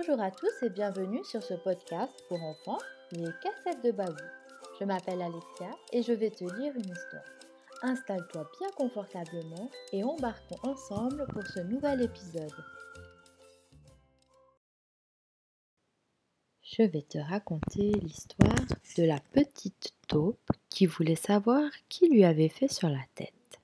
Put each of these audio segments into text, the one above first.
Bonjour à tous et bienvenue sur ce podcast pour enfants, les cassettes de Babou. Je m'appelle Alexia et je vais te lire une histoire. Installe-toi bien confortablement et embarquons ensemble pour ce nouvel épisode. Je vais te raconter l'histoire de la petite taupe qui voulait savoir qui lui avait fait sur la tête.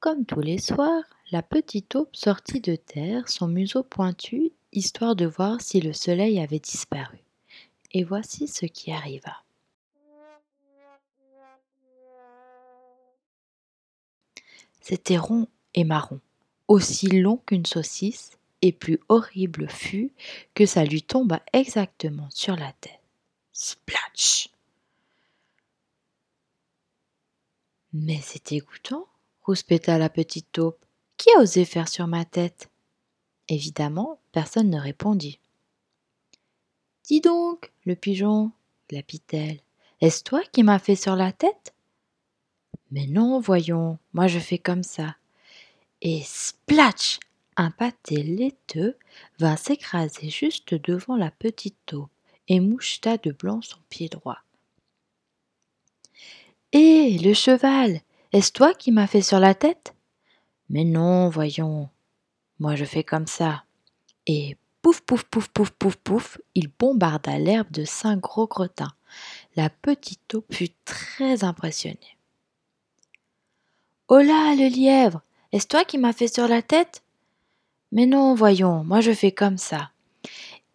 Comme tous les soirs, la petite taupe sortit de terre, son museau pointu, histoire de voir si le soleil avait disparu. Et voici ce qui arriva. C'était rond et marron, aussi long qu'une saucisse, et plus horrible fut que ça lui tomba exactement sur la tête. Splatch Mais c'est dégoûtant, rouspéta la petite taupe. Qui a osé faire sur ma tête? Évidemment, personne ne répondit. Dis donc, le pigeon, glapit-elle, est-ce toi qui m'as fait sur la tête? Mais non, voyons, moi je fais comme ça. Et splatch Un pâté laiteux vint s'écraser juste devant la petite taupe et moucheta de blanc son pied droit. Hé, le cheval Est-ce toi qui m'as fait sur la tête? Mais non, voyons. Moi je fais comme ça. Et pouf, pouf, pouf, pouf, pouf, pouf, il bombarda l'herbe de cinq gros crottins. La petite taupe fut très impressionnée. Oh là, le lièvre Est-ce toi qui m'as fait sur la tête? Mais non, voyons, moi je fais comme ça.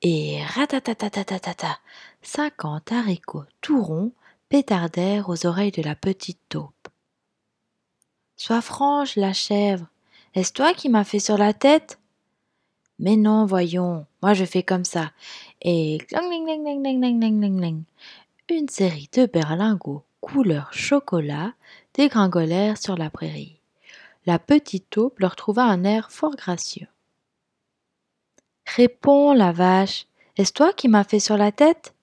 Et ratatatatata, cinquante haricots tout ronds pétardèrent aux oreilles de la petite taupe. Sois franche, la chèvre. Est-ce toi qui m'as fait sur la tête? Mais non, voyons, moi je fais comme ça. Et une série de berlingots couleur chocolat dégringolèrent sur la prairie. La petite taupe leur trouva un air fort gracieux. Réponds, la vache, est-ce toi qui m'as fait sur la tête?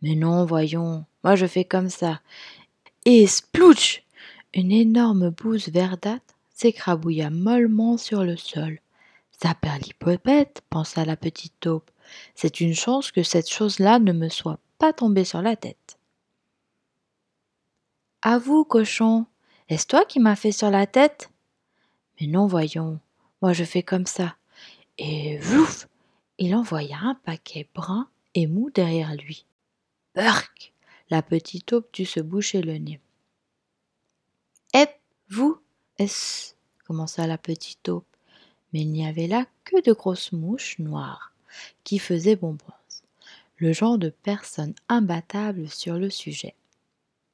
Mais non, voyons, moi je fais comme ça. Et splouch une énorme bouse verdâtre s'écrabouilla mollement sur le sol. Saperlipopette, pensa la petite taupe, c'est une chance que cette chose-là ne me soit pas tombée sur la tête. À vous, cochon, est-ce toi qui m'as fait sur la tête? Mais non, voyons, moi je fais comme ça. Et vouf Il envoya un paquet brun et mou derrière lui. Burk La petite taupe dut se boucher le nez. Vous Est-ce commença la petite taupe, mais il n'y avait là que de grosses mouches noires qui faisaient bonbons, le genre de personne imbattable sur le sujet.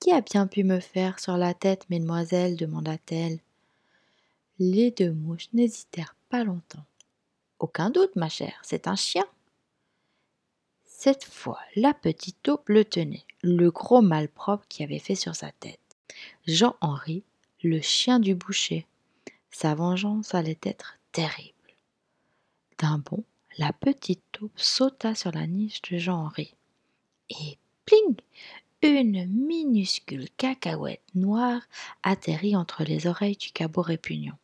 Qui a bien pu me faire sur la tête, mesdemoiselles? demanda-t-elle. Les deux mouches n'hésitèrent pas longtemps. Aucun doute, ma chère, c'est un chien. Cette fois, la petite taupe le tenait, le gros malpropre qui avait fait sur sa tête. Jean-Henri, le chien du boucher. Sa vengeance allait être terrible. D'un bond, la petite taupe sauta sur la niche de Jean-Henri. Et pling Une minuscule cacahuète noire atterrit entre les oreilles du cabot répugnant.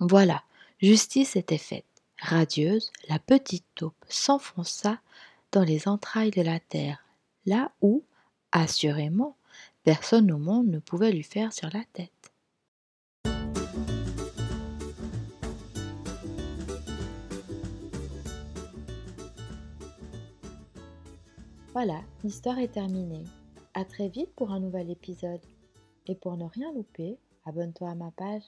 Voilà, justice était faite. Radieuse, la petite taupe s'enfonça dans les entrailles de la terre, là où, assurément, Personne au monde ne pouvait lui faire sur la tête. Voilà, l'histoire est terminée. À très vite pour un nouvel épisode. Et pour ne rien louper, abonne-toi à ma page